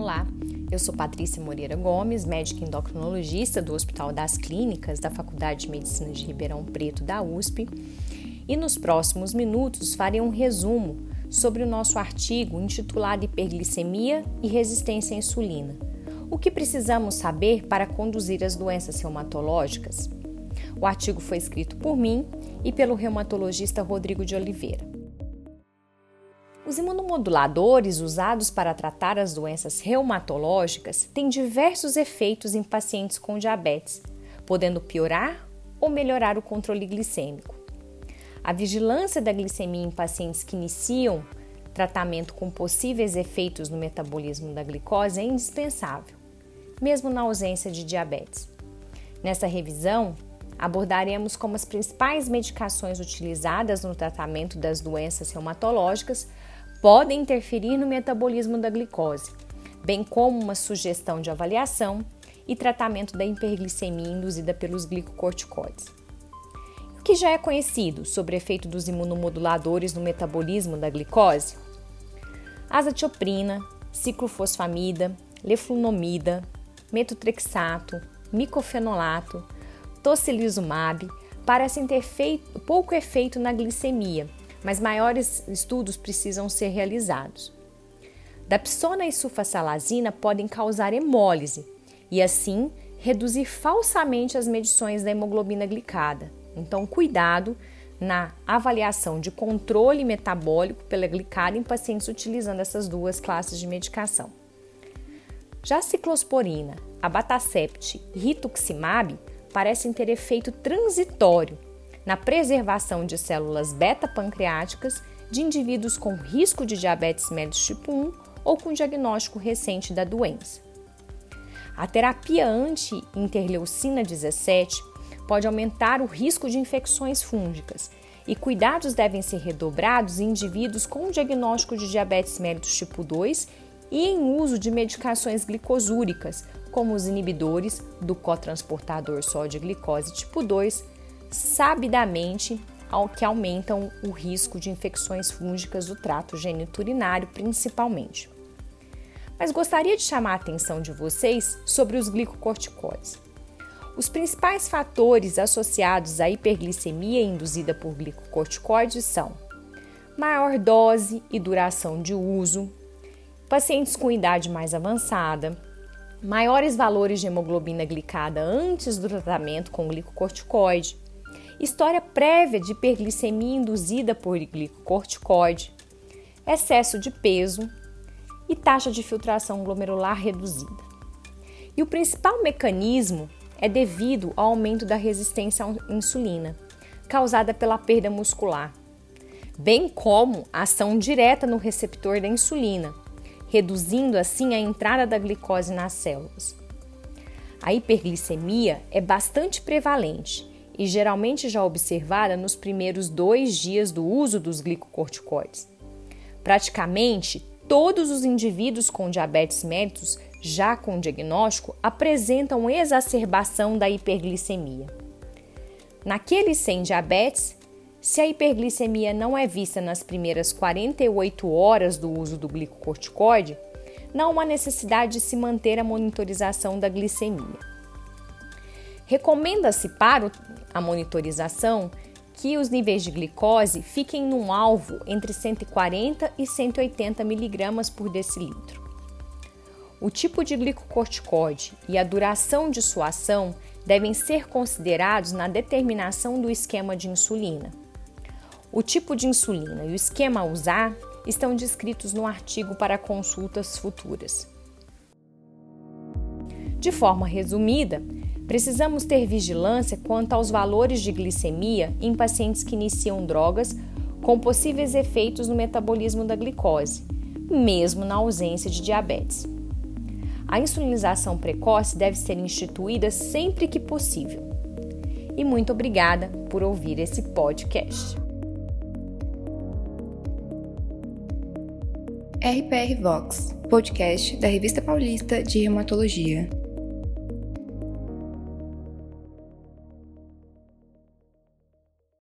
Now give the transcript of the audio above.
Olá, eu sou Patrícia Moreira Gomes, médica endocrinologista do Hospital das Clínicas da Faculdade de Medicina de Ribeirão Preto da USP, e nos próximos minutos farei um resumo sobre o nosso artigo intitulado Hiperglicemia e Resistência à Insulina. O que precisamos saber para conduzir as doenças reumatológicas? O artigo foi escrito por mim e pelo reumatologista Rodrigo de Oliveira. Os imunomoduladores usados para tratar as doenças reumatológicas têm diversos efeitos em pacientes com diabetes, podendo piorar ou melhorar o controle glicêmico. A vigilância da glicemia em pacientes que iniciam tratamento com possíveis efeitos no metabolismo da glicose é indispensável, mesmo na ausência de diabetes. Nessa revisão, abordaremos como as principais medicações utilizadas no tratamento das doenças reumatológicas podem interferir no metabolismo da glicose, bem como uma sugestão de avaliação e tratamento da hiperglicemia induzida pelos glicocorticoides. O que já é conhecido sobre o efeito dos imunomoduladores no metabolismo da glicose? Azatioprina, ciclofosfamida, leflunomida, metotrexato, micofenolato, tocilizumab parecem ter feito, pouco efeito na glicemia mas maiores estudos precisam ser realizados. Dapsona e sulfasalazina podem causar hemólise e, assim, reduzir falsamente as medições da hemoglobina glicada. Então, cuidado na avaliação de controle metabólico pela glicada em pacientes utilizando essas duas classes de medicação. Já a ciclosporina, abatacept e rituximab parecem ter efeito transitório na preservação de células beta-pancreáticas de indivíduos com risco de diabetes mellitus tipo 1 ou com diagnóstico recente da doença. A terapia anti-interleucina 17 pode aumentar o risco de infecções fúngicas e cuidados devem ser redobrados em indivíduos com diagnóstico de diabetes mellitus tipo 2 e em uso de medicações glicosúricas, como os inibidores do cotransportador sódio-glicose tipo 2, sabidamente ao que aumentam o risco de infecções fúngicas do trato geniturinário, principalmente. Mas gostaria de chamar a atenção de vocês sobre os glicocorticoides. Os principais fatores associados à hiperglicemia induzida por glicocorticoides são maior dose e duração de uso, pacientes com idade mais avançada, maiores valores de hemoglobina glicada antes do tratamento com glicocorticoide, história prévia de hiperglicemia induzida por glicocorticoide, excesso de peso e taxa de filtração glomerular reduzida. E o principal mecanismo é devido ao aumento da resistência à insulina, causada pela perda muscular, bem como a ação direta no receptor da insulina, reduzindo assim a entrada da glicose nas células. A hiperglicemia é bastante prevalente e geralmente já observada nos primeiros dois dias do uso dos glicocorticoides. Praticamente todos os indivíduos com diabetes mellitus, já com diagnóstico, apresentam exacerbação da hiperglicemia. Naqueles sem diabetes, se a hiperglicemia não é vista nas primeiras 48 horas do uso do glicocorticoide, não há necessidade de se manter a monitorização da glicemia. Recomenda-se para a monitorização que os níveis de glicose fiquem num alvo entre 140 e 180 mg por decilitro. O tipo de glicocorticoide e a duração de sua ação devem ser considerados na determinação do esquema de insulina. O tipo de insulina e o esquema a usar estão descritos no artigo para consultas futuras. De forma resumida, Precisamos ter vigilância quanto aos valores de glicemia em pacientes que iniciam drogas com possíveis efeitos no metabolismo da glicose, mesmo na ausência de diabetes. A insulinização precoce deve ser instituída sempre que possível. E muito obrigada por ouvir esse podcast. RPR Vox, podcast da Revista Paulista de Reumatologia.